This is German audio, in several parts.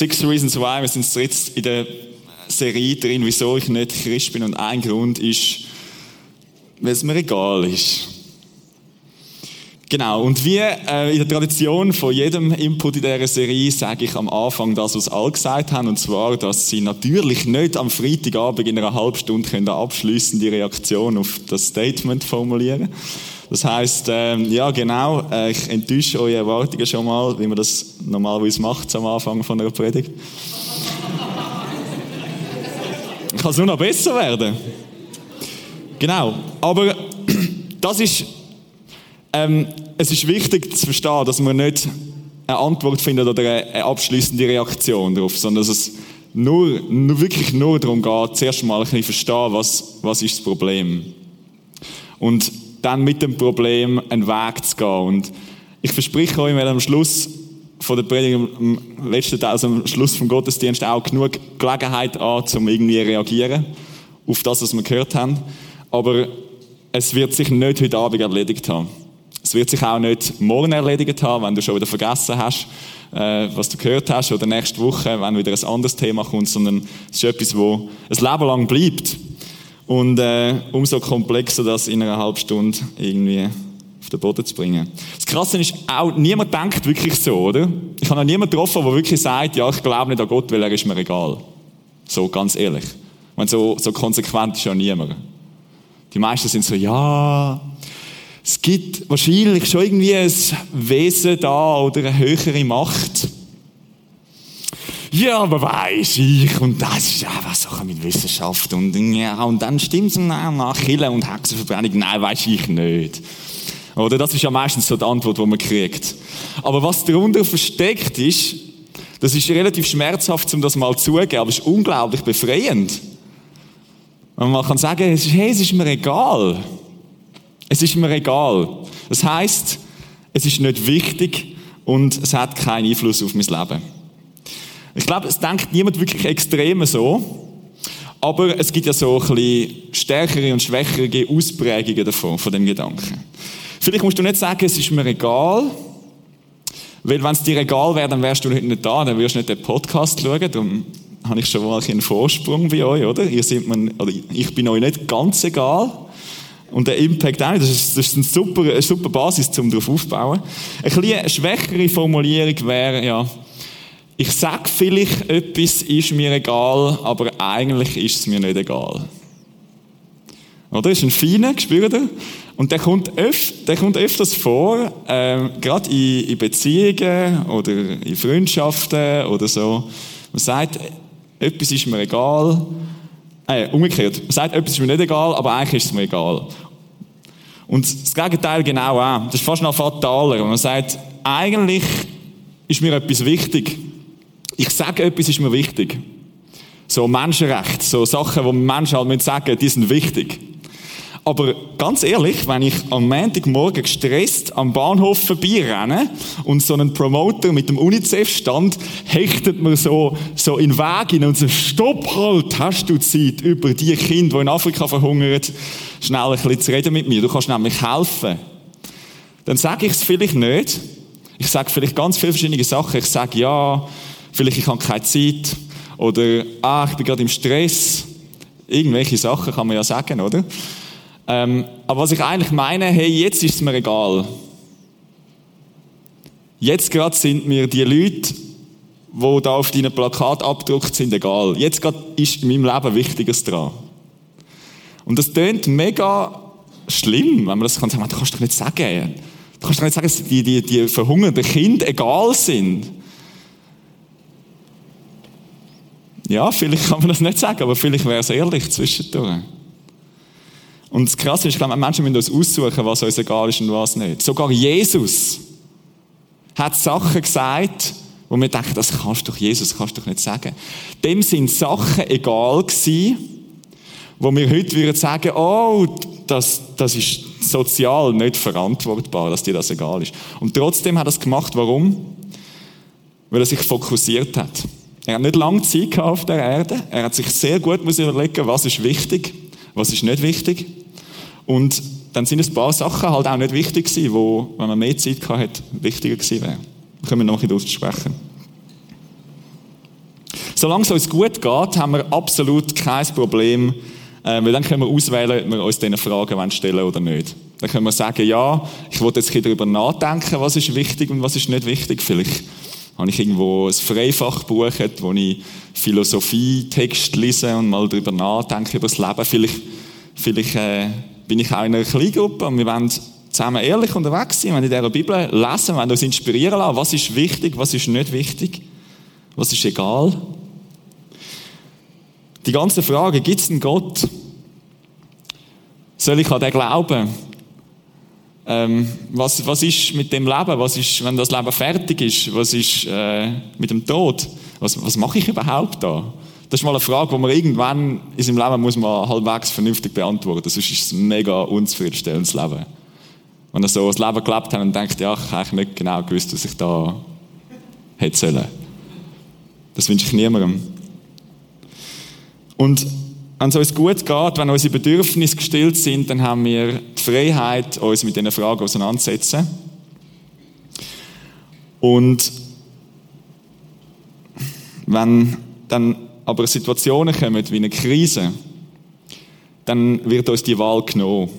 Six Reasons Why, wir sind jetzt in der Serie drin, wieso ich nicht Christ bin. Und ein Grund ist, weil es mir egal ist. Genau, und wie äh, in der Tradition von jedem Input in dieser Serie sage ich am Anfang das, was alle gesagt haben, und zwar, dass sie natürlich nicht am Freitagabend in einer halben Stunde können abschließende Reaktion auf das Statement formulieren Das heißt, ähm, ja genau, äh, ich enttäusche eure Erwartungen schon mal, wie man das normalerweise macht am Anfang von einer Predigt. Kann es nur noch besser werden. Genau, aber das ist ähm, es ist wichtig zu verstehen, dass man nicht eine Antwort findet oder eine abschließende Reaktion darauf, sondern dass es nur, nur, wirklich nur darum geht, zuerst mal ein bisschen verstehen, was, was ist das Problem. Und dann mit dem Problem einen Weg zu gehen. Und ich verspreche euch, wir am Schluss von der Predigt, am letzten Teil, also am Schluss vom Gottesdienst auch genug Gelegenheit an, um irgendwie reagieren auf das, was wir gehört haben. Aber es wird sich nicht heute Abend erledigt haben. Es wird sich auch nicht morgen erledigt haben, wenn du schon wieder vergessen hast, äh, was du gehört hast, oder nächste Woche, wenn wieder ein anderes Thema kommt, sondern es ist etwas, wo ein Leben lang bleibt. Und äh, umso komplexer das in einer halben Stunde irgendwie auf den Boden zu bringen. Das Krasse ist auch, niemand denkt wirklich so, oder? Ich habe noch niemanden getroffen, der wirklich sagt, ja, ich glaube nicht an Gott, weil er ist mir egal. So, ganz ehrlich. Ich so, so konsequent ist ja niemand. Die meisten sind so, ja, es gibt wahrscheinlich schon irgendwie ein Wesen da oder eine höhere Macht. Ja, aber weiß ich, und das ist einfach Sache mit Wissenschaft und, ja, und dann stimmt es nach Kille und Hexenverbrennung, nein, weiß ich nicht. Oder das ist ja meistens so die Antwort, die man kriegt. Aber was darunter versteckt ist, das ist relativ schmerzhaft, um das mal zugeben, aber es ist unglaublich befreiend. Und man kann sagen, es ist, hey, es ist mir egal. Es ist mir egal. Das heißt, es ist nicht wichtig und es hat keinen Einfluss auf mein Leben. Ich glaube, es denkt niemand wirklich extrem so. Aber es gibt ja so ein bisschen stärkere und schwächere Ausprägungen davon, von dem Gedanken. Vielleicht musst du nicht sagen, es ist mir egal. Weil wenn es dir egal wäre, dann wärst du heute nicht da, dann würdest du nicht den Podcast schauen. Darum habe ich schon mal einen Vorsprung bei euch, oder? Ihr seid mir, oder ich bin euch nicht ganz egal. Und der Impact auch. Das ist, das ist eine, super, eine super Basis, um darauf aufzubauen. Eine bisschen schwächere Formulierung wäre, ja, ich sage vielleicht, etwas ist mir egal, aber eigentlich ist es mir nicht egal. Oder? Ist ein feiner, spürt ihr? Und der kommt, öf, der kommt öfters vor, äh, gerade in, in Beziehungen oder in Freundschaften oder so. Man sagt, etwas ist mir egal, äh, umgekehrt. Man sagt, etwas ist mir nicht egal, aber eigentlich ist es mir egal. Und das Gegenteil genau auch. Das ist fast noch fataler. Man sagt, eigentlich ist mir etwas wichtig. Ich sage, etwas ist mir wichtig. So Menschenrecht, so Sachen, wo Menschen halt sagen, die sind wichtig. Aber ganz ehrlich, wenn ich am Montagmorgen gestresst am Bahnhof vorbeirenne und so einen Promoter mit dem UNICEF-Stand hechtet mir so, so in den Weg hin und sagt, stopp halt, hast du Zeit, über die Kinder, die in Afrika verhungern, schnell ein bisschen zu reden mit mir. Du kannst nämlich helfen. Dann sage ich es vielleicht nicht. Ich sage vielleicht ganz viele verschiedene Sachen. Ich sage, ja, vielleicht ich habe keine Zeit. Oder, ah, ich bin gerade im Stress. Irgendwelche Sachen kann man ja sagen, oder? Ähm, aber was ich eigentlich meine, hey, jetzt ist es mir egal. Jetzt gerade sind mir die Leute, die da auf deinem Plakat abgedruckt sind, egal. Jetzt gerade ist in meinem Leben Wichtiges dran. Und das klingt mega schlimm, wenn man das kann sagen, du kannst doch nicht sagen. Du kannst doch nicht sagen, dass die, die, die verhungernden Kinder egal sind. Ja, vielleicht kann man das nicht sagen, aber vielleicht wäre es ehrlich zwischendurch. Und das Krasse ist, ich glaube, Menschen müssen uns aussuchen, was uns egal ist und was nicht. Sogar Jesus hat Sachen gesagt, wo wir denken, das kannst du doch, Jesus, kannst du doch nicht sagen. Dem sind Sachen egal gewesen, wo wir heute würden sagen, oh, das, das ist sozial nicht verantwortbar, dass dir das egal ist. Und trotzdem hat er es gemacht. Warum? Weil er sich fokussiert hat. Er hat nicht lange Zeit auf der Erde. Er hat sich sehr gut überlegen, was ist wichtig, was ist nicht wichtig. Und dann sind ein paar Sachen halt auch nicht wichtig gewesen, wo, wenn man mehr Zeit gehabt hat, wichtiger gewesen wären. Da können wir noch ein bisschen aussprechen. Solange es uns gut geht, haben wir absolut kein Problem, äh, weil dann können wir auswählen, ob wir uns diese Fragen stellen oder nicht. Dann können wir sagen, ja, ich wollte jetzt ein darüber nachdenken, was ist wichtig und was ist nicht wichtig. Vielleicht habe ich irgendwo ein Freifach gebucht, wo ich Philosophie-Text lese und mal darüber nachdenke, über das Leben. Vielleicht, vielleicht äh, bin ich auch in einer Kleingruppe und wir wollen zusammen ehrlich unterwegs sein, wenn in dieser Bibel lesen, wenn uns inspirieren lassen, was ist wichtig, was ist nicht wichtig, was ist egal. Die ganze Frage, gibt es einen Gott? Soll ich an den glauben? Ähm, was, was ist mit dem Leben? Was ist, wenn das Leben fertig ist? Was ist äh, mit dem Tod? Was, was mache ich überhaupt da? Das ist mal eine Frage, die man irgendwann in seinem Leben muss man halbwegs vernünftig beantworten. Sonst ist es ein mega unzufriedenstellendes Leben. Wenn er so das Leben gelebt hat und denkt, ja, ich habe nicht genau gewusst, was ich da hätte sollen. Das wünsche ich niemandem. Und wenn es uns gut geht, wenn unsere Bedürfnisse gestillt sind, dann haben wir die Freiheit, uns mit diesen Fragen auseinanderzusetzen. Und wenn dann aber Situationen kommen wie eine Krise, dann wird uns die Wahl genommen.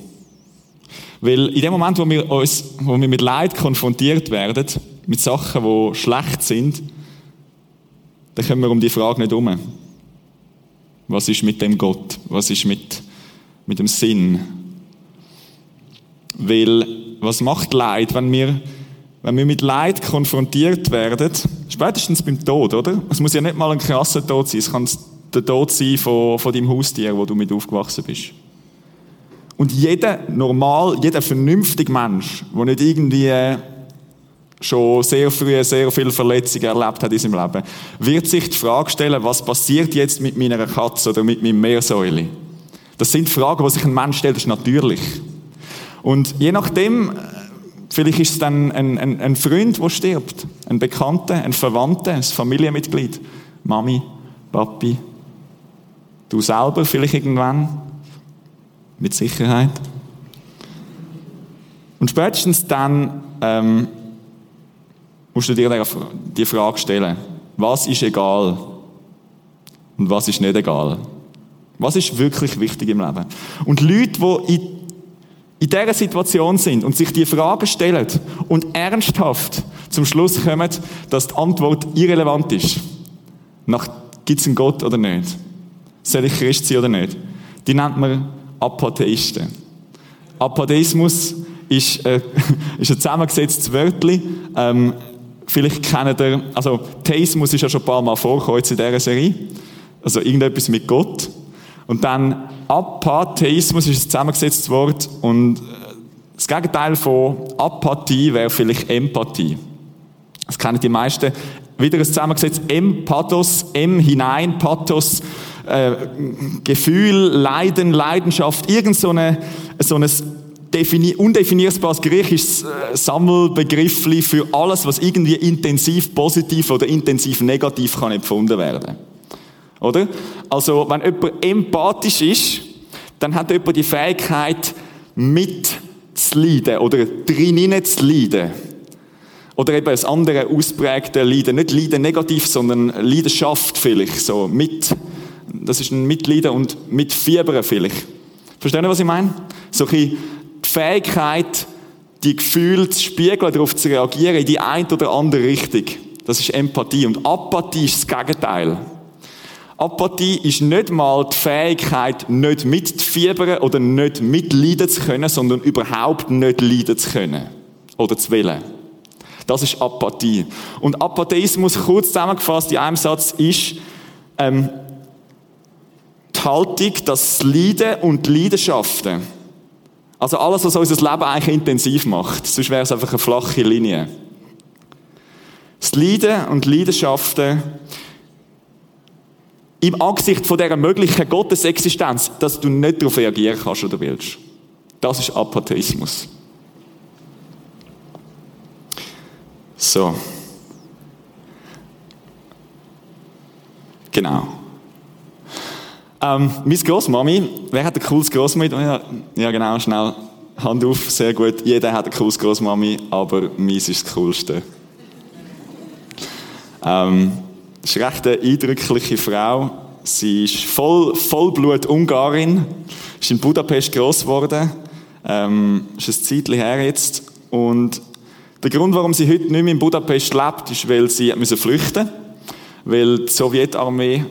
Weil in dem Moment, wo wir, uns, wo wir mit Leid konfrontiert werden, mit Sachen, die schlecht sind, dann kommen wir um die Frage nicht herum. Was ist mit dem Gott? Was ist mit, mit dem Sinn? Weil, was macht Leid, wenn wir, wenn wir mit Leid konfrontiert werden? Spätestens beim Tod, oder? Es muss ja nicht mal ein krasser Tod sein. Es kann der Tod sein von, von deinem Haustier, wo du mit aufgewachsen bist. Und jeder normal, jeder vernünftige Mensch, der nicht irgendwie schon sehr früh sehr viele Verletzungen erlebt hat in seinem Leben, wird sich die Frage stellen, was passiert jetzt mit meiner Katze oder mit meinem Meersäule? Das sind Fragen, die sich ein Mensch stellt, das ist natürlich. Und je nachdem, vielleicht ist es dann ein, ein, ein Freund, der stirbt, ein Bekannter, ein Verwandter, ein Familienmitglied, Mami, Papi, du selber vielleicht irgendwann, mit Sicherheit. Und spätestens dann ähm, musst du dir die Frage stellen, was ist egal und was ist nicht egal? Was ist wirklich wichtig im Leben? Und Leute, die in, in dieser Situation sind und sich die Frage stellen und ernsthaft zum Schluss kommen, dass die Antwort irrelevant ist, nach gibt es einen Gott oder nicht? Soll ich Christ sein oder nicht? Die nennt man Apatheisten. Apatheismus ist, äh, ist ein zusammengesetztes Wörtchen. Ähm, Vielleicht kennt ihr, also Theismus ist ja schon ein paar Mal vorgekommen in dieser Serie. Also irgendetwas mit Gott. Und dann Apatheismus ist ein zusammengesetztes Wort und äh, das Gegenteil von Apathie wäre vielleicht Empathie. Das kennen die meisten. Wieder ein zusammengesetzt Empathos, M hinein, Pathos, äh, Gefühl, Leiden, Leidenschaft, irgend so, eine, so ein undefinierbares griechisches äh, Sammelbegriff für alles, was irgendwie intensiv positiv oder intensiv negativ kann empfunden werden. Oder? Also, wenn jemand empathisch ist, dann hat jemand die Fähigkeit, mitzuleiden oder drinnen zu leiden. Oder eben das andere ausprägte Leiden. Nicht Leiden negativ, sondern Leidenschaft vielleicht. So mit, das ist ein Mitleiden und mit Fiebern vielleicht. Verstehen Sie, was ich meine? So ein Fähigkeit, die Gefühle zu spiegeln, darauf zu reagieren, in die eine oder andere Richtung. Das ist Empathie. Und Apathie ist das Gegenteil. Apathie ist nicht mal die Fähigkeit, nicht mitzufiebern oder nicht mitleiden zu können, sondern überhaupt nicht leiden zu können. Oder zu wollen. Das ist Apathie. Und Apatheismus, kurz zusammengefasst in einem Satz, ist ähm, die Haltung, dass Leiden und Leidenschaften also alles, was unser Leben eigentlich intensiv macht. Sonst wäre es einfach eine flache Linie. Das Leiden und Leidenschaften im Angesicht von dieser möglichen Gottesexistenz, dass du nicht darauf reagieren kannst oder willst. Das ist Apatheismus. So. Genau. Ähm, meine Großmami, wer hat ein cooles Großmami? Ja, genau, schnell. Hand auf, sehr gut. Jeder hat ein cooles Großmami, aber meins ist das coolste. Ähm, ist recht eine eindrückliche Frau. Sie ist voll, Vollblut-Ungarin, ist in Budapest groß geworden, ähm, ist ein Zeitchen her jetzt. Und der Grund, warum sie heute nicht mehr in Budapest lebt, ist, weil sie müssen flüchten weil die Sowjetarmee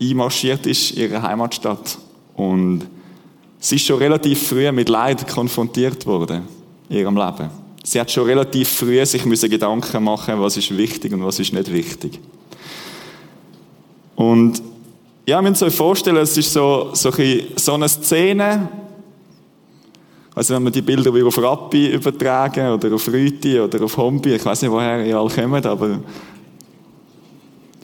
einmarschiert ist in ihre Heimatstadt. Und sie ist schon relativ früh mit Leid konfrontiert worden in ihrem Leben. Sie hat schon relativ früh sich müssen Gedanken machen, was ist wichtig und was ist nicht wichtig. Und ja, wir müssen euch vorstellen, es ist so, so, eine Szene, also wenn wir die Bilder wieder auf Rappi übertragen oder auf Rüti oder auf Hombi, ich weiß nicht, woher ihr alle kommt, aber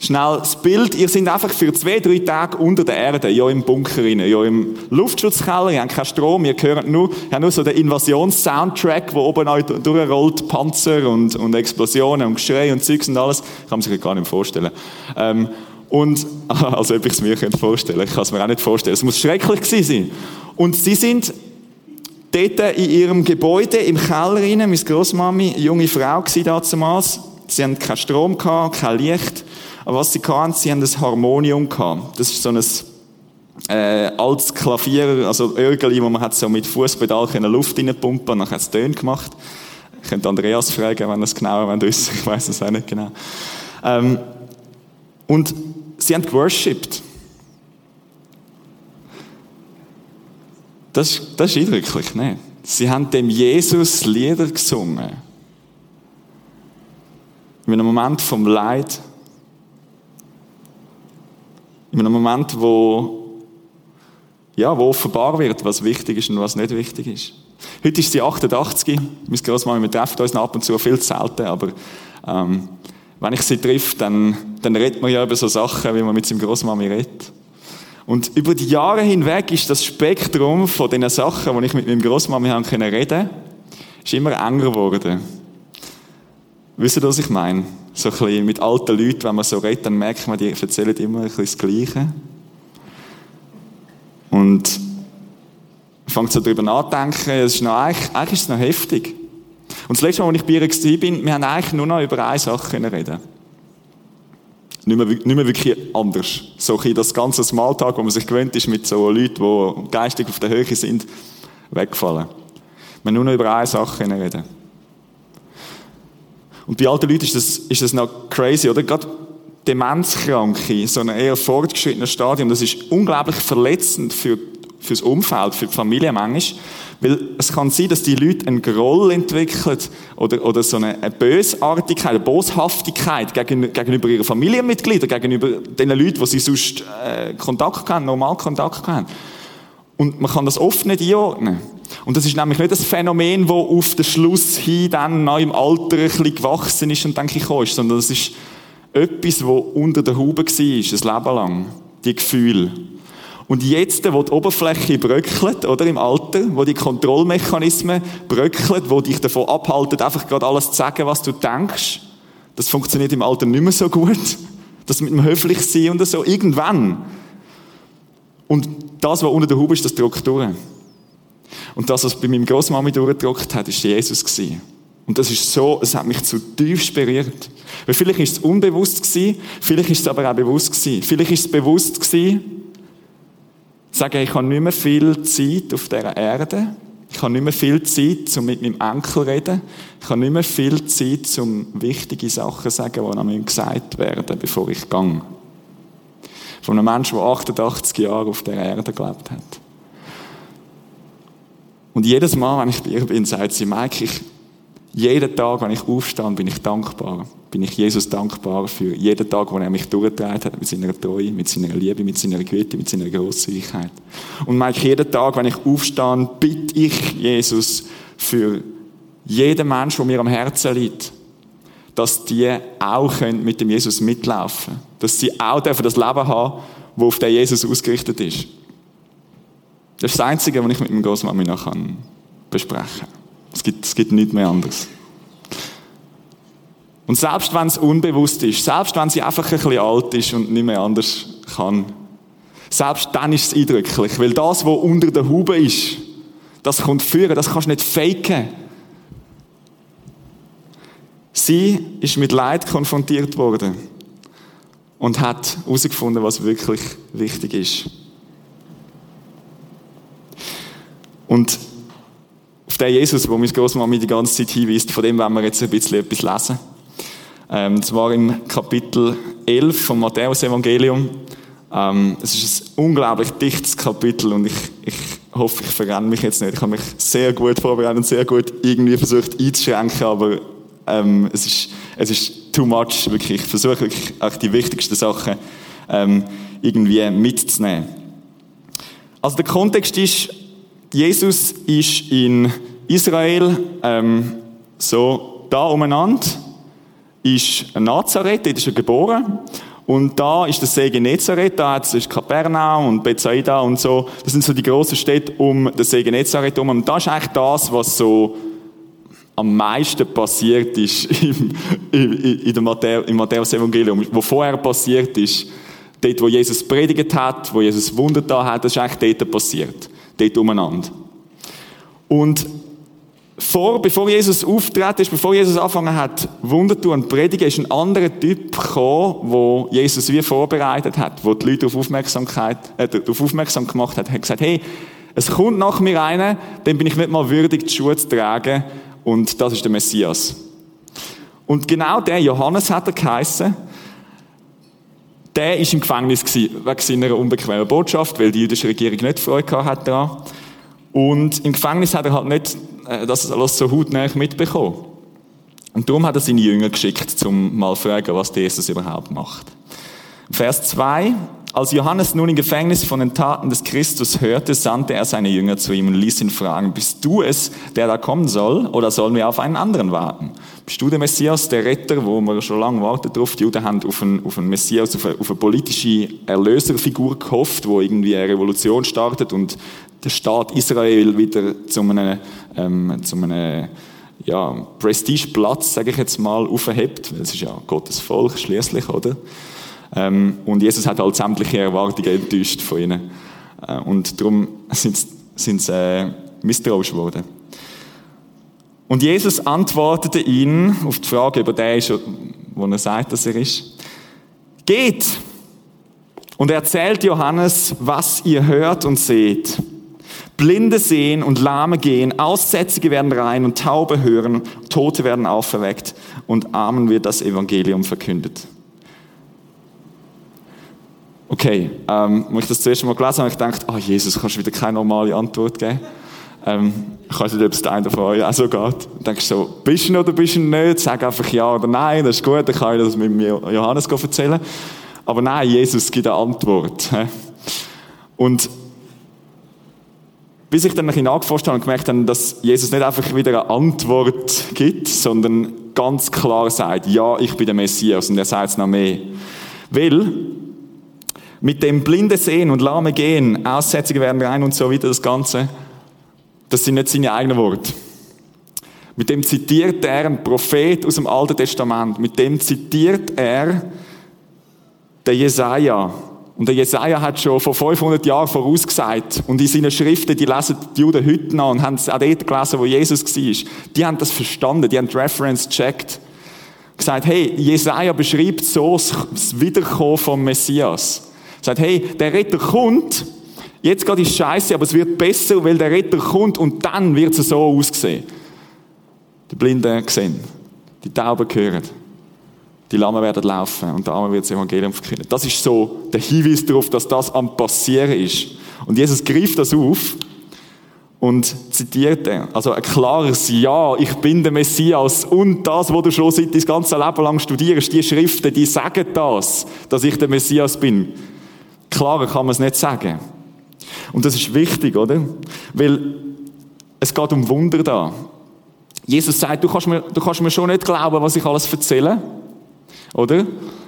Schnell das Bild, ihr seid einfach für zwei, drei Tage unter der Erde, ja im Bunker rein, ja im Luftschutzkeller, ihr habt keinen Strom, ihr hört nur, ihr habt nur so den Invasions-Soundtrack, wo oben euch durchrollt, Panzer und, und Explosionen und Geschrei und Zeugs und alles. Kann man sich gar nicht vorstellen. Ähm, und, also ob ich es mir vorstellen ich kann es mir auch nicht vorstellen. Es muss schrecklich gewesen sein. Und sie sind dort in ihrem Gebäude, im Keller rein, meine Großmami, junge Frau war damals. Sie haben keinen Strom gehabt, kein Licht. Aber was sie hatten, sie haben ein Harmonium gehabt. Das ist so ein äh, altes Klavier, also Örgeli, wo man hat so mit Fußpedal Luft reinpumpen und dann hat es Töne gemacht. Ich könnte Andreas fragen, wenn es genauer wissen Ich weiß es auch nicht genau. Ähm, und sie haben geworshipped. Das, das ist eindrücklich, ne? Sie haben dem Jesus Lieder gesungen. In einem Moment vom Leid in einem Moment, wo, ja, wo offenbar wird, was wichtig ist und was nicht wichtig ist. Heute ist sie 88. Meine Großmama, wir treffen uns ab und zu viel zu selten, aber ähm, wenn ich sie treffe, dann, dann redet man ja über so Sachen, wie man mit seinem Großmami redet. Und über die Jahre hinweg ist das Spektrum von den Sachen, die ich mit meinem Großmami reden konnte, ist immer enger geworden. Wisst ihr, was ich meine? So ein bisschen mit alten Leuten, wenn man so redet, dann merkt man, die erzählen immer ein bisschen das Gleiche. Und man fängt so darüber nachzudenken, es ist noch, eigentlich, eigentlich ist es noch heftig. Und das letzte Mal, als ich bei ihr war, wir haben eigentlich nur noch über eine Sache reden nicht mehr, nicht mehr wirklich anders. So ein das ganze Smalltalk, wo man sich gewöhnt ist mit so Leuten, die geistig auf der Höhe sind, weggefallen. Wir haben nur noch über eine Sache reden. Und bei alten Leuten ist das, ist das noch crazy, oder? Gerade Demenzkranke, so ein eher fortgeschrittenes Stadium, das ist unglaublich verletzend für, fürs Umfeld, für die Familie manchmal. Weil es kann sein, dass die Leute einen Groll entwickeln oder, oder so eine, eine Bösartigkeit, eine Boshaftigkeit gegenüber, gegenüber ihren Familienmitgliedern, gegenüber den Leuten, die sie sonst äh, Kontakt haben, normal Kontakt haben. Und man kann das oft nicht einordnen. Und das ist nämlich nicht das Phänomen, das auf den Schluss hin dann nach im Alter ein bisschen gewachsen ist und denke ich ist, sondern das ist etwas, das unter der Haube war, ein Leben lang. Die Gefühle. Und jetzt, wo die Oberfläche bröckelt, oder im Alter, wo die Kontrollmechanismen bröckeln, wo dich davon abhalten, einfach gerade alles zu sagen, was du denkst, das funktioniert im Alter nicht mehr so gut. Das mit dem höflich sein und so, irgendwann. Und das, was unter der Haube ist, das drückt durch. Und das, was bei meinem Großmami durchgedrückt hat, ist Jesus gewesen. Und das ist so, es hat mich zutiefst berührt. Weil vielleicht ist es unbewusst gewesen, vielleicht ist es aber auch bewusst gewesen. Vielleicht ist es bewusst gewesen, sagen, ich habe nicht mehr viel Zeit auf dieser Erde. Ich habe nicht mehr viel Zeit, um mit meinem Enkel zu reden. Ich habe nicht mehr viel Zeit, um wichtige Sachen zu sagen, die mir gesagt werden, bevor ich gehe. Von einem Menschen, der 88 Jahre auf der Erde gelebt hat. Und jedes Mal, wenn ich bei ihr bin, sagt sie, Mike, ich, jeden Tag, wenn ich aufstehe, bin ich dankbar. Bin ich Jesus dankbar für jeden Tag, wo er mich durchgetragen hat, mit seiner Treue, mit seiner Liebe, mit seiner Güte, mit seiner Großzügigkeit. Und Mike, jeden Tag, wenn ich aufstehe, bitte ich Jesus für jeden Mensch, der mir am Herzen liegt, dass die auch mit dem Jesus mitlaufen können. Dass sie auch das Leben haben, das auf den Jesus ausgerichtet ist. Das ist das Einzige, was ich mit meinem Großmami noch besprechen kann. Es gibt, es gibt nichts mehr anderes. Und selbst wenn es unbewusst ist, selbst wenn sie einfach ein bisschen alt ist und nicht mehr anders kann, selbst dann ist es eindrücklich, weil das, was unter der Haube ist, das kommt führen, das kannst du nicht faken. Sie ist mit Leid konfrontiert worden. und hat herausgefunden, was wirklich wichtig ist. Und auf den Jesus, wo meine Großmama die ganze Zeit hinweist, von dem wollen wir jetzt ein bisschen etwas lesen. Ähm, zwar im Kapitel 11 vom Matthäus-Evangelium. Ähm, es ist ein unglaublich dichtes Kapitel und ich, ich hoffe, ich verrenne mich jetzt nicht. Ich habe mich sehr gut vorbereitet und sehr gut irgendwie versucht einzuschränken, aber ähm, es, ist, es ist too much, wirklich. Ich versuche wirklich auch die wichtigsten Sachen ähm, irgendwie mitzunehmen. Also der Kontext ist, Jesus ist in Israel ähm, so da umeinander, ist Nazareth, dort ist er geboren. Und da ist der See Genezareth, da es Kapernaum und Bethsaida und so. Das sind so die grossen Städte um den See Genezareth herum. Und das ist eigentlich das, was so am meisten passiert ist im, in Matthäus, im Matthäus-Evangelium. Was vorher passiert ist, dort, wo Jesus predigt hat, wo Jesus Wunder da hat, das ist eigentlich dort passiert. Dort umeinander. Und vor, bevor Jesus auftreten ist, bevor Jesus angefangen hat, Wunder zu und predigen, ist ein anderer Typ gekommen, wo Jesus wie vorbereitet hat, wo die Leute auf Aufmerksamkeit, äh, darauf aufmerksam gemacht hat, hat gesagt, hey, es kommt nach mir einer, dem bin ich nicht mal würdig, die Schuhe zu tragen, und das ist der Messias. Und genau der, Johannes hat er geheissen, der ist im Gefängnis wegen seiner unbequemen Botschaft, weil die jüdische Regierung nicht Freude hatte daran. Und im Gefängnis hat er halt nicht äh, das alles so hautnah mitbekommen. Und darum hat er seine Jünger geschickt, um mal zu fragen, was Jesus überhaupt macht. Vers 2. Als Johannes nun im Gefängnis von den Taten des Christus hörte, sandte er seine Jünger zu ihm und ließ ihn fragen, bist du es, der da kommen soll, oder sollen wir auf einen anderen warten? Bist du der Messias, der Retter, wo wir schon lange warten drauf? Die Juden haben auf einen, auf einen Messias, auf eine, auf eine politische Erlöserfigur gehofft, wo irgendwie eine Revolution startet und der Staat Israel wieder zu einem, ähm, zu einem ja, Prestigeplatz, sage ich jetzt mal, aufhebt, weil es ist ja Gottes Volk schließlich, oder? Ähm, und Jesus hat halt sämtliche Erwartungen enttäuscht von ihnen. Äh, und darum sind sie äh, misstrauisch geworden. Und Jesus antwortete ihnen auf die Frage, über den ist, wo er sagt, dass er ist. Geht und erzählt Johannes, was ihr hört und seht. Blinde sehen und Lahme gehen, Aussätzige werden rein und Taube hören, Tote werden auferweckt und Armen wird das Evangelium verkündet. Okay, ähm, als ich das zuerst mal gelesen habe, habe ich gedacht, oh Jesus, kannst du wieder keine normale Antwort geben? Ähm, ich weiß nicht, ob es der eine von euch auch so geht. Dann denkst du so, bist du oder bist du nicht? Sag einfach ja oder nein, das ist gut, dann kann ich das mit Johannes erzählen. Aber nein, Jesus gibt eine Antwort. Und bis ich dann ein bisschen nachgeforscht habe und gemerkt habe, dass Jesus nicht einfach wieder eine Antwort gibt, sondern ganz klar sagt, ja, ich bin der Messias und er sagt es noch mehr. Weil mit dem blinde Sehen und lahme Gehen, Aussätzige werden rein und so weiter, das Ganze, das sind nicht seine eigenen Worte. Mit dem zitiert er einen Prophet aus dem Alten Testament. Mit dem zitiert er den Jesaja. Und der Jesaja hat schon vor 500 Jahren vorausgesagt. Und in seinen Schriften, die lesen die Juden heute noch und haben es auch dort gelesen, wo Jesus war. Die haben das verstanden, die haben die Reference gecheckt. Gesagt, hey, Jesaja beschreibt so das Wiederkommen vom Messias. Sagt, hey, der Retter kommt, jetzt gerade ist scheiße, aber es wird besser, weil der Retter kommt und dann wird es so aussehen. Die Blinden sehen, die Tauben hören, die Lahmen werden laufen und der Arme wird das Evangelium verkünden. Das ist so der Hinweis darauf, dass das am Passieren ist. Und Jesus greift das auf und zitiert er. Also ein klares Ja, ich bin der Messias und das, was du schon seit dein ganzes Leben lang studierst, die Schriften, die sagen das, dass ich der Messias bin. Klarer kann man es nicht sagen. Und das ist wichtig, oder? Weil es geht um Wunder da. Jesus sagt, du kannst mir, du kannst mir schon nicht glauben, was ich alles erzähle. Oder?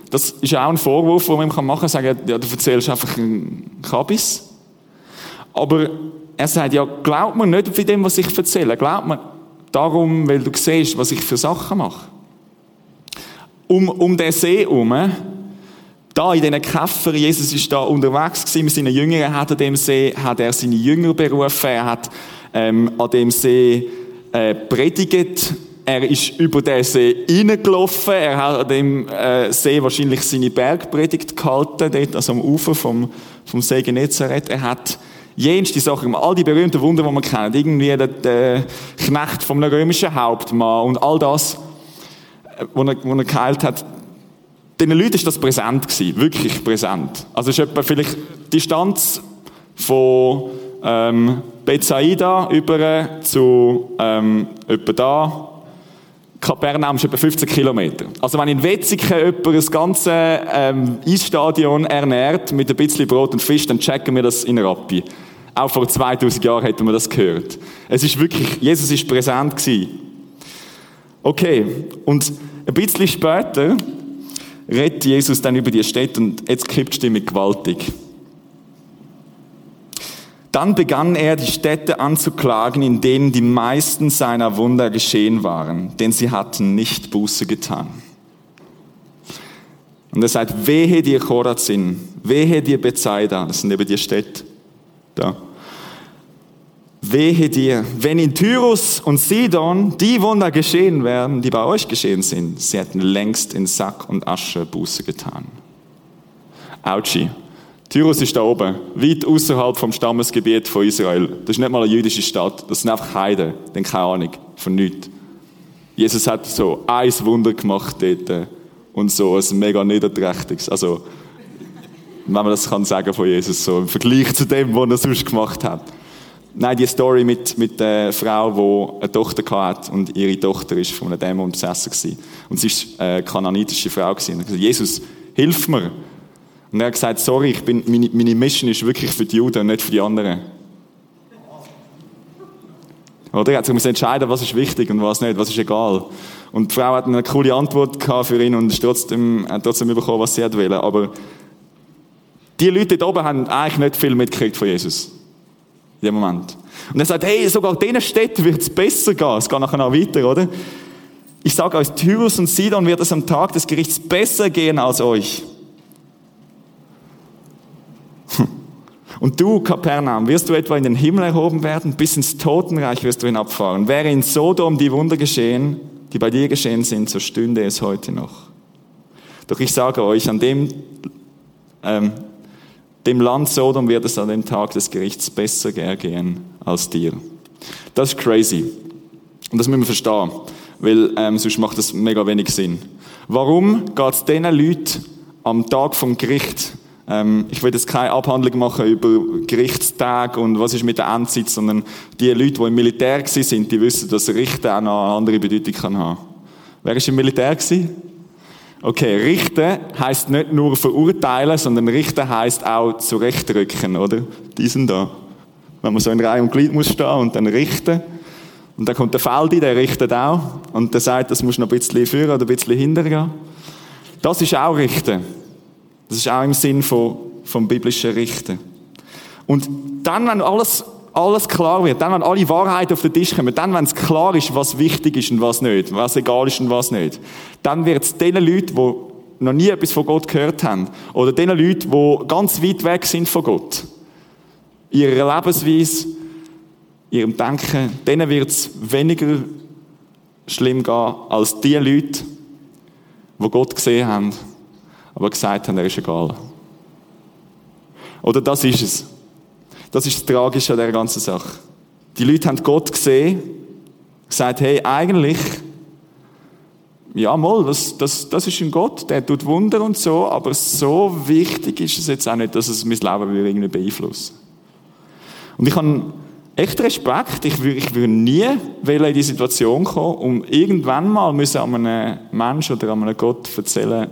Das ist auch ein Vorwurf, den man ihm machen kann, sagen, ja, du erzählst einfach einen Kabis. Aber er sagt, ja, glaub mir nicht für dem, was ich erzähle. Glaub mir darum, weil du siehst, was ich für Sachen mache. Um, um den See herum da in diesen Käfer, Jesus ist da unterwegs gewesen mit seinen Jüngern, hat an dem See, hat er seine Jünger berufen, er hat ähm, an dem See äh, predigt er ist über den See reingelaufen. Er hat an dem äh, See wahrscheinlich seine Bergpredigt gehalten, dort also am Ufer vom, vom See Genezareth. Er hat jenste Sachen, all die berühmten Wunder, die man kennt. Irgendwie der, der Knecht vom römischen Hauptmann und all das, was er, was er geheilt hat. Den Leuten ist das präsent gewesen, wirklich präsent. Also ist etwa vielleicht Distanz von ähm, Bethsaida über zu ähm, etwa da Kapernaum ist etwa 15 Kilometer. Also wenn in Wetzikon jemand das ganze ähm, Eisstadion ernährt mit ein bisschen Brot und Fisch, dann checken wir das in Rappi. Auch vor 2000 Jahren hätten wir das gehört. Es ist wirklich, Jesus ist präsent gewesen. Okay, und ein bisschen später redet Jesus dann über die Städte und jetzt kippt die Stimme gewaltig. Dann begann er, die Städte anzuklagen, in denen die meisten seiner Wunder geschehen waren, denn sie hatten nicht Buße getan. Und er sagt, wehe dir Chorazin, wehe dir Bethsaida, das sind eben die Städte da. Wehe dir, wenn in Tyrus und Sidon die Wunder geschehen wären, die bei euch geschehen sind, sie hätten längst in Sack und Asche Buße getan. Autschi. Tyrus ist da oben, weit außerhalb vom Stammesgebiet von Israel. Das ist nicht mal eine jüdische Stadt, das sind einfach Heiden, denn keine Ahnung von nichts. Jesus hat so ein Wunder gemacht dort und so ein mega niederträchtiges. Also, wenn man das kann sagen von Jesus, so im Vergleich zu dem, was er sonst gemacht hat. Nein, die Story mit, mit der Frau, die eine Tochter hatte und ihre Tochter ist von einem Dämon besessen. Und sie ist eine kananitische Frau gewesen. Und gesagt, Jesus, hilf mir. Und er hat gesagt, sorry, ich bin, meine, meine Mission ist wirklich für die Juden und nicht für die anderen. Oder? Er hat sich entscheiden, was ist wichtig und was nicht, was ist egal. Und die Frau hat eine coole Antwort für ihn und trotzdem, hat trotzdem bekommen, was sie hat wollen. Aber die Leute da oben haben eigentlich nicht viel mitgekriegt von Jesus. In dem Moment. Und er sagt, hey, sogar diesen Städten wird es besser gehen. Es geht nachher noch weiter, oder? Ich sage euch, Tyrus und Sidon wird es am Tag des Gerichts besser gehen als euch. Und du, Kapernaum, wirst du etwa in den Himmel erhoben werden, bis ins Totenreich wirst du hinabfahren. Wäre in Sodom die Wunder geschehen, die bei dir geschehen sind, so stünde es heute noch. Doch ich sage euch, an dem, ähm, dem Land Sodom wird es an dem Tag des Gerichts besser ergehen als dir. Das ist crazy. Und das müssen wir verstehen, weil ähm, sonst macht das mega wenig Sinn. Warum geht es diesen Leuten am Tag vom Gericht ähm, ich will jetzt keine Abhandlung machen über Gerichtstage und was ist mit der Endzeit, sondern die Leute, die im Militär sind, die wissen, dass Richten auch noch eine andere Bedeutung kann haben. Wer ist im Militär gewesen? Okay, richten heißt nicht nur verurteilen, sondern richten heißt auch zurechtrücken, oder? Diesen da. Wenn man so in Reihe und Glied muss stehen und dann richten. Und dann kommt der Feldi, der richtet auch. Und der sagt, das muss noch ein bisschen führen oder ein bisschen hintergehen. Das ist auch richten. Das ist auch im Sinn von, vom biblischen Richten. Und dann, wenn alles, alles klar wird, dann, wenn alle Wahrheiten auf den Tisch kommen, dann, wenn es klar ist, was wichtig ist und was nicht, was egal ist und was nicht, dann wird es den Leuten, die noch nie etwas von Gott gehört haben, oder den Leuten, die ganz weit weg sind von Gott, ihrer Lebensweise, ihrem Denken, denen wird es weniger schlimm gehen als die Leute, die Gott gesehen haben aber gesagt haben, er ist egal. Oder das ist es. Das ist das Tragische an der ganzen Sache. Die Leute haben Gott gesehen, gesagt, hey, eigentlich, ja, mal, das, das, das ist ein Gott, der tut Wunder und so, aber so wichtig ist es jetzt auch nicht, dass es mein Leben irgendwie beeinflusst. Und ich habe echt Respekt. Ich würde, ich würde nie in die Situation kommen, um irgendwann mal müssen an einem Menschen oder an einem Gott erzählen,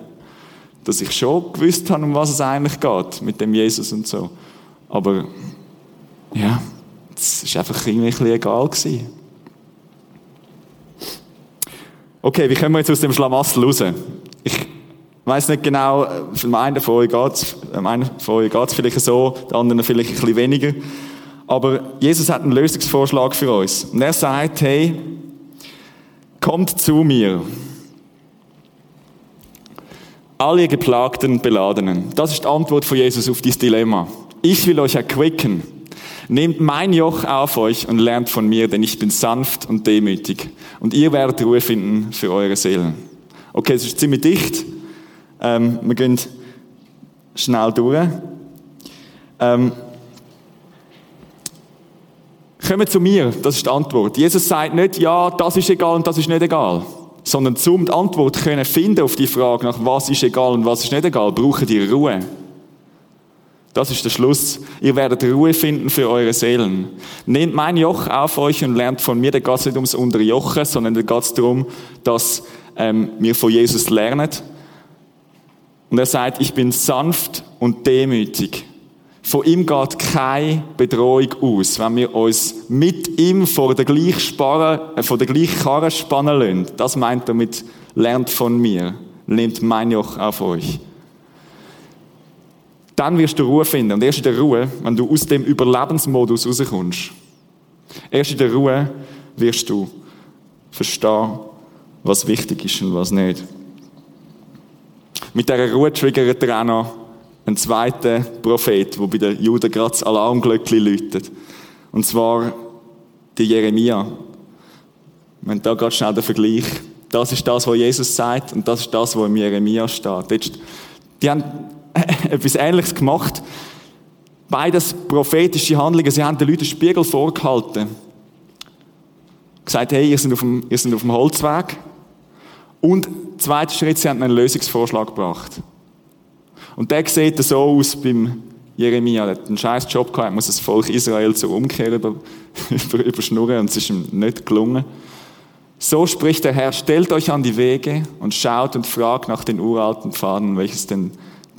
dass ich schon gewusst habe, um was es eigentlich geht, mit dem Jesus und so. Aber, ja, es war einfach irgendwie ein bisschen egal gewesen. Okay, wie kommen wir jetzt aus dem Schlamassel raus? Ich weiß nicht genau, für einen von euch einen von euch geht's vielleicht so, der anderen vielleicht ein bisschen weniger. Aber Jesus hat einen Lösungsvorschlag für uns. Und er sagt, hey, kommt zu mir alle geplagten Beladenen. Das ist die Antwort von Jesus auf dieses Dilemma. Ich will euch erquicken. Nehmt mein Joch auf euch und lernt von mir, denn ich bin sanft und demütig. Und ihr werdet Ruhe finden für eure Seelen. Okay, es ist ziemlich dicht. Ähm, wir gehen schnell durch. Ähm, kommen zu mir, das ist die Antwort. Jesus sagt nicht, ja, das ist egal und das ist nicht egal. Sondern zum die Antwort können finden auf die Frage nach was ist egal und was ist nicht egal, brauchen die Ruhe. Das ist der Schluss. Ihr werdet Ruhe finden für eure Seelen. Nehmt mein Joch auf euch und lernt von mir. Da geht es nicht ums Unterjochen, sondern da geht es darum, dass ähm, wir von Jesus lernen. Und er sagt, ich bin sanft und demütig. Von ihm geht keine Bedrohung aus, wenn wir uns mit ihm vor der gleichen, äh, vor Karre spannen lassen. Das meint er mit, lernt von mir, nehmt mein Joch auf euch dann wirst du Ruhe finden. Und erst in der Ruhe, wenn du aus dem Überlebensmodus rauskommst, erst in der Ruhe wirst du verstehen, was wichtig ist und was nicht. Mit dieser Ruhe triggert er auch noch einen zweiten Prophet, der bei den Juden gerade das Alarmglöckchen läutet. Und zwar die Jeremia. Haben da gerade schnell den Vergleich. Das ist das, was Jesus sagt und das ist das, was im Jeremia steht. Die haben etwas Ähnliches gemacht. Beides prophetische Handlungen. Sie haben den Leuten den Spiegel vorgehalten. Gesagt, hey, ihr seid auf dem, ihr seid auf dem Holzweg. Und zweiter Schritt, sie haben einen Lösungsvorschlag gebracht. Und der sieht so aus beim Jeremia. Er hat einen scheiß Job gehabt, er muss das Volk Israel zur Umkehr über, über, überschnurren und es ist ihm nicht gelungen. So spricht der Herr, stellt euch an die Wege und schaut und fragt nach den uralten Pfaden, welches denn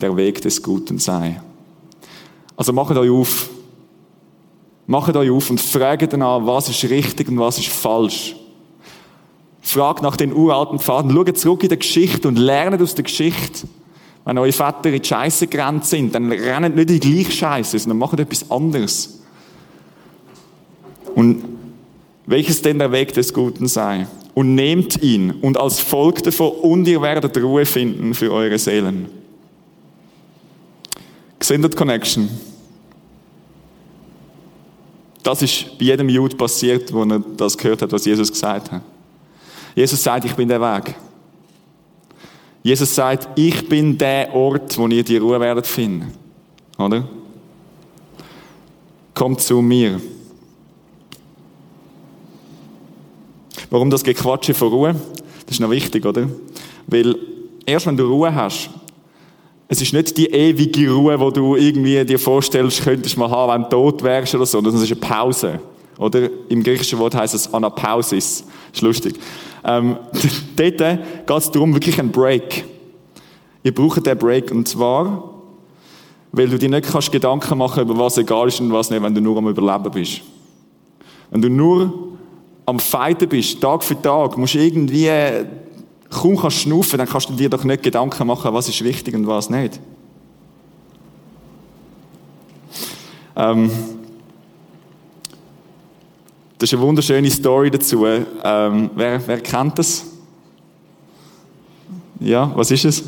der Weg des Guten sei. Also macht euch auf. Macht euch auf und fragt danach, was ist richtig und was ist falsch. Fragt nach den uralten Pfaden. Schaut zurück in die Geschichte und lernt aus der Geschichte. Wenn eure Väter in die Scheiße gerannt sind, dann rennt nicht in die gleiche Scheiße, sondern macht etwas anderes. Und welches denn der Weg des Guten sei. Und nehmt ihn und als Volk davon und ihr werdet Ruhe finden für eure Seelen. Gesendet Connection. Das ist bei jedem Jude passiert, wo er das gehört hat, was Jesus gesagt hat. Jesus sagt, ich bin der Weg. Jesus sagt, ich bin der Ort, wo ihr die Ruhe werdet finden. Oder? Kommt zu mir. Warum das Gequatsche von Ruhe? Das ist noch wichtig, oder? Weil erst wenn du Ruhe hast, es ist nicht die ewige Ruhe, wo du irgendwie dir vorstellst, könntest mal haben, wenn du tot wärst oder so, sondern es ist eine Pause. Oder im griechischen Wort heißt es Anapausis. Ist lustig. Ähm, dort geht es darum, wirklich einen Break. Ihr braucht den Break und zwar, weil du dir nicht kannst Gedanken machen über was egal ist und was nicht, wenn du nur am Überleben bist. Wenn du nur am Fighten bist, Tag für Tag, musst du irgendwie kaum kannst schnaufen, dann kannst du dir doch nicht Gedanken machen, was ist wichtig und was nicht. Ähm, das ist eine wunderschöne Story dazu. Ähm, wer, wer kennt das? Ja, was ist es?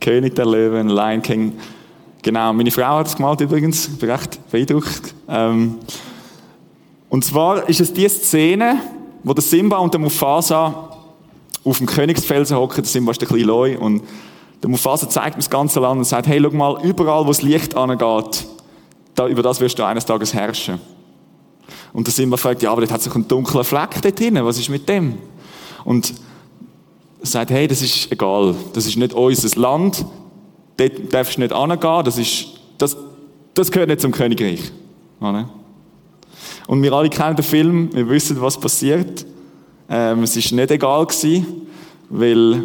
König der Löwen, Lion King. Genau, meine Frau hat es gemalt übrigens. Ich bin recht beeindruckt. Ähm, und zwar ist es die Szene, wo der Simba und der Mufasa auf dem Königsfelsen hocken, da sind wir ein bisschen leu und der Mufasa zeigt mir das ganze Land und sagt, hey, schau mal, überall, wo das Licht angeht, da, über das wirst du eines Tages herrschen. Und sind wir fragt, ja, aber dort hat sich ein dunkler Fleck dort hinten, was ist mit dem? Und er sagt, hey, das ist egal, das ist nicht unser Land, dort darfst du nicht angehen, das ist, das, das gehört nicht zum Königreich. Und wir alle kennen den Film, wir wissen, was passiert. Ähm, es ist nicht egal gewesen, weil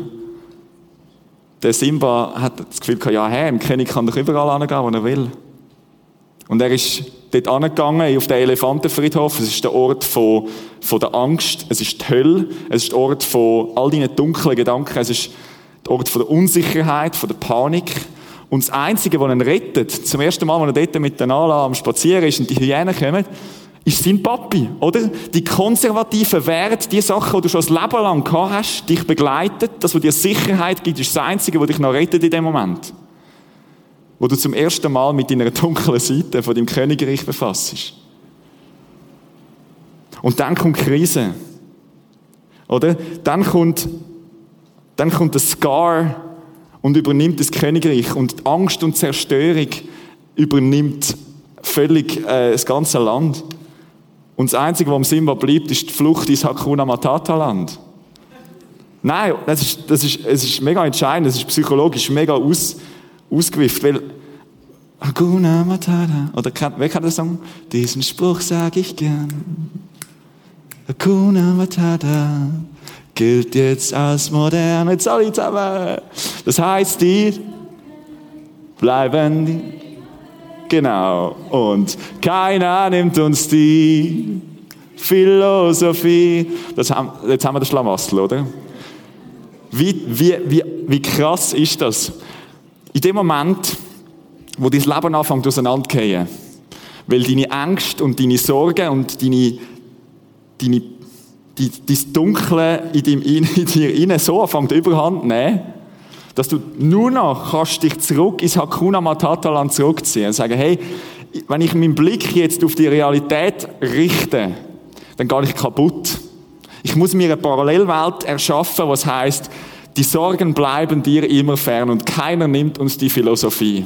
der Simba hat das Gefühl gehabt, ja, hey, ein König kann doch überall angehen, wo er will. Und er ist dort angegangen, auf den Elefantenfriedhof. Es ist der Ort von, von der Angst. Es ist die Hölle. Es ist der Ort von all deinen dunklen Gedanken. Es ist der Ort von der Unsicherheit, von der Panik. Und das Einzige, was ihn rettet, zum ersten Mal, als er dort mit den Nala am Spazieren ist und die Hyänen kommen, ist sein Papi, oder? Die konservativen Werte, die Sachen, die du schon das Leben lang gehabt hast, dich begleitet, das, was dir Sicherheit gibt, ist das Einzige, was dich noch rettet in dem Moment. wo du zum ersten Mal mit deiner dunklen Seite von deinem Königreich befasst. Und dann kommt Krise. Oder? Dann kommt, dann kommt der Scar und übernimmt das Königreich und Angst und Zerstörung übernimmt völlig äh, das ganze Land. Und das Einzige, was Simba bleibt, ist die Flucht ins Hakuna Matata Land. Nein, das ist, das ist, es ist mega entscheidend, es ist psychologisch mega aus, ausgewifft, weil Hakuna Matata, oder wer kann das sagen? Diesen Spruch sage ich gern. Hakuna Matata gilt jetzt als modern. Jetzt alle zusammen. Das heißt, die bleiben die. Genau. Und keiner nimmt uns die Philosophie. Das haben, jetzt haben wir das Schlamassel, oder? Wie, wie, wie, wie krass ist das? In dem Moment, wo dein Leben anfängt auseinanderzugehen, weil deine Ängste und deine Sorgen und deine, deine, die, das Dunkle in, deinem, in dir innen so anfängt überhand zu nehmen, dass du nur noch kannst dich zurück ins Hakuna Matata Land zurückziehen und sagen, hey, wenn ich meinen Blick jetzt auf die Realität richte, dann gehe ich kaputt. Ich muss mir eine Parallelwelt erschaffen, was heißt, die Sorgen bleiben dir immer fern und keiner nimmt uns die Philosophie.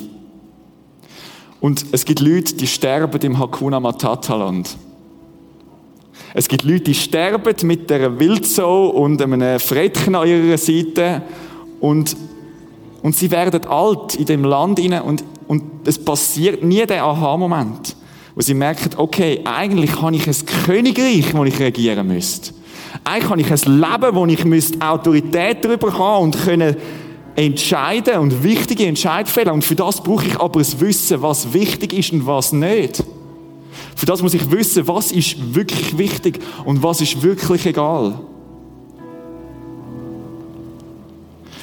Und es gibt Leute, die sterben im Hakuna Matata Land. Es gibt Leute, die sterben mit der Wildsau und einem Frettchen an ihrer Seite und, und sie werden alt in dem Land hinein und, und es passiert nie der Aha-Moment, wo sie merken, okay, eigentlich habe ich ein Königreich, wo ich regieren müsste. Eigentlich habe ich ein Leben, wo ich müsste Autorität darüber haben und können entscheiden und wichtige Entscheidungen fällen. Und für das brauche ich aber das Wissen, was wichtig ist und was nicht. Für das muss ich wissen, was ist wirklich wichtig und was ist wirklich egal.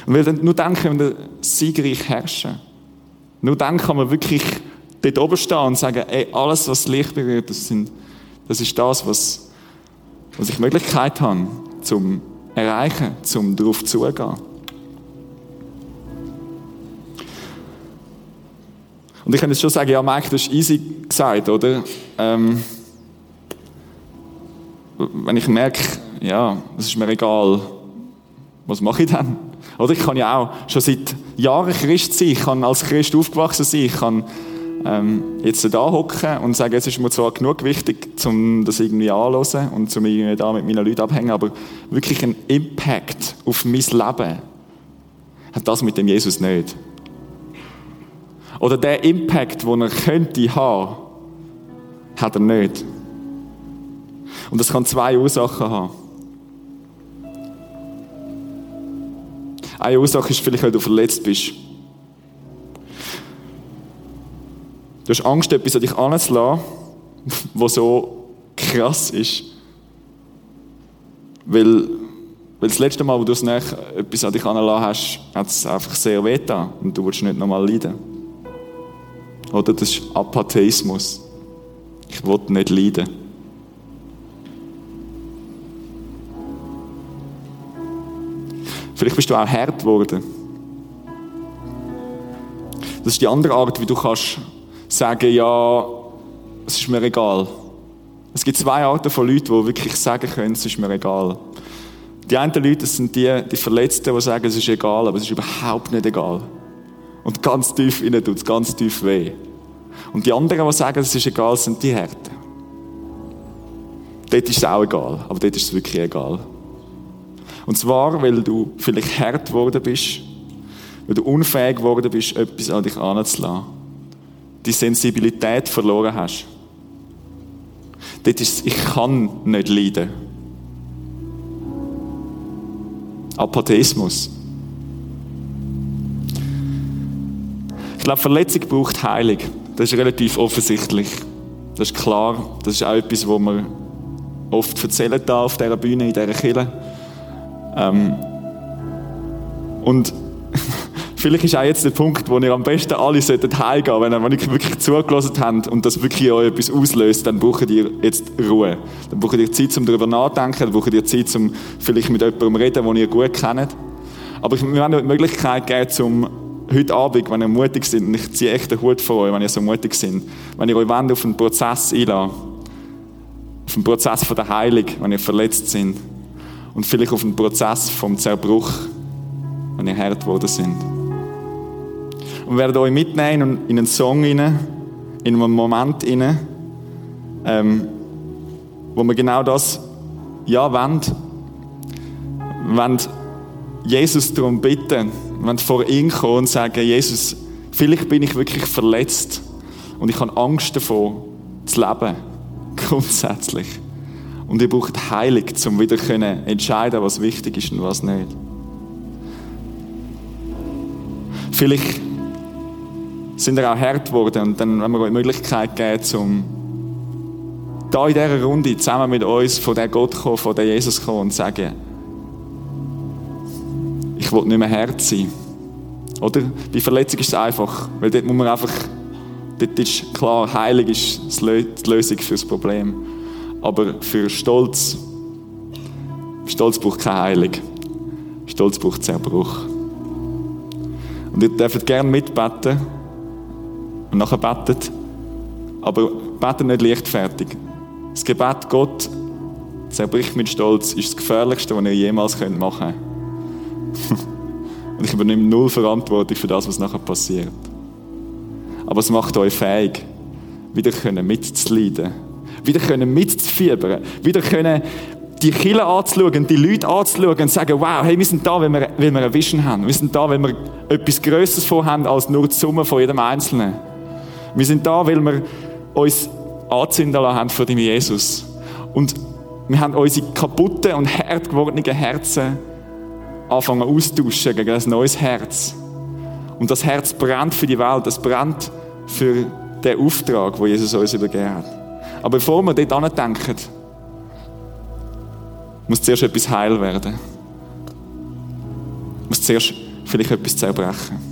Und weil nur dann können wir siegreich herrschen. Nur dann kann man wirklich dort oben stehen und sagen, ey, alles, was Licht berührt, das, sind, das ist das, was was ich Möglichkeit habe, zum erreichen, zum darauf zugehen. Und ich kann jetzt schon sagen, ja, Mike, das ist easy gesagt, oder? Ähm, wenn ich merke, ja, es ist mir egal, was mache ich dann? Oder ich kann ja auch schon seit Jahren Christ sein, ich kann als Christ aufgewachsen sein, ich kann ähm, jetzt da hocken und sagen, es ist mir zwar genug wichtig, um das irgendwie anzuhören und um irgendwie da mit meinen Leuten abhängen, aber wirklich ein Impact auf mein Leben hat das mit dem Jesus nicht. Oder der Impact, den er könnte haben, hat er nicht. Und das kann zwei Ursachen haben. Eine Ursache ist vielleicht, weil du verletzt bist. Du hast Angst, etwas an dich anzulassen, was so krass ist. Weil, weil das letzte Mal, wo du etwas an dich anlassen hast, hat es einfach sehr weh getan und du willst nicht nochmal leiden. Oder das ist Apatheismus. Ich will nicht leiden. Vielleicht bist du auch hart geworden. Das ist die andere Art, wie du kannst sagen, ja, es ist mir egal. Es gibt zwei Arten von Leuten, die wirklich sagen können, es ist mir egal. Die einen Leute, das sind die, die Verletzten, die sagen, es ist egal, aber es ist überhaupt nicht egal. Und ganz tief innen tut es ganz tief weh. Und die anderen, die sagen, es ist egal, sind die Härten. Dort ist es auch egal, aber dort ist es wirklich egal. Und zwar, weil du vielleicht hart geworden bist, weil du unfähig geworden bist, etwas an dich anzulassen die Sensibilität verloren hast. Dort ist ich kann nicht leiden. Apatheismus. Ich glaube, Verletzung braucht Heilung. Das ist relativ offensichtlich. Das ist klar. Das ist auch etwas, was wir oft erzählen da auf dieser Bühne, in dieser Kirche. Ähm und Vielleicht ist auch jetzt der Punkt, wo ihr am besten alle solltet heimgehen wenn ihr wirklich zugelassen habt und das wirklich euch etwas auslöst, dann braucht ihr jetzt Ruhe. Dann braucht ihr Zeit, um darüber nachzudenken, dann braucht ihr Zeit, um vielleicht mit jemandem zu reden, den ihr gut kennt. Aber ich möchte die Möglichkeit geben, um heute Abend, wenn ihr mutig seid, und ich ziehe echt den Hut vor euch, wenn ihr so mutig seid, wenn ihr euch wollt, auf einen Prozess einlassen auf einen Prozess von der Heilung, wenn ihr verletzt seid, und vielleicht auf einen Prozess vom Zerbruch, wenn ihr hart geworden sind. Und werden euch mitnehmen in einen Song rein, in einen Moment rein, ähm, wo wir genau das, ja, wollen, wollen Jesus darum bitten, wenn vor ihn kommen und sagen, Jesus, vielleicht bin ich wirklich verletzt und ich habe Angst davor, zu leben. Grundsätzlich. Und ihr braucht Heilung, um wieder können entscheiden, was wichtig ist und was nicht. Vielleicht sind wir auch hart geworden und dann haben wir euch die Möglichkeit gegeben, um da in dieser Runde zusammen mit uns von der Gott kommen, von der Jesus kommen und sagen, ich will nicht mehr Herz sein. Oder? Bei Verletzung ist es einfach, weil dort muss man einfach, dort ist klar, Heilung ist die Lösung für das Problem. Aber für Stolz, Stolz braucht keine Heilung. Stolz braucht Zerbruch. Und ihr dürft gerne mitbeten und nachher betet, aber betet nicht leichtfertig. Das Gebet Gott zerbricht mit Stolz ist das Gefährlichste, was ihr jemals machen könnt. Und ich übernehme null Verantwortung für das, was nachher passiert. Aber es macht euch fähig, wieder mitzuleiden, wieder können mitzufiebern, wieder können die Kinder anzuschauen, die Leute anzuschauen und sagen, wow, hey, wir sind da, weil wir, weil wir eine Vision haben. Wir sind da, weil wir etwas Größeres vorhaben als nur die Summe von jedem Einzelnen. Wir sind da, weil wir uns anzünden lassen haben von dem Jesus. Und wir haben unsere kaputten und hart gewordenen Herzen anfangen austauschen gegen ein neues Herz. Und das Herz brennt für die Welt, das brennt für den Auftrag, wo Jesus uns übergeben hat. Aber bevor wir dort denken, muss zuerst etwas heil werden. Muss zuerst vielleicht etwas zerbrechen.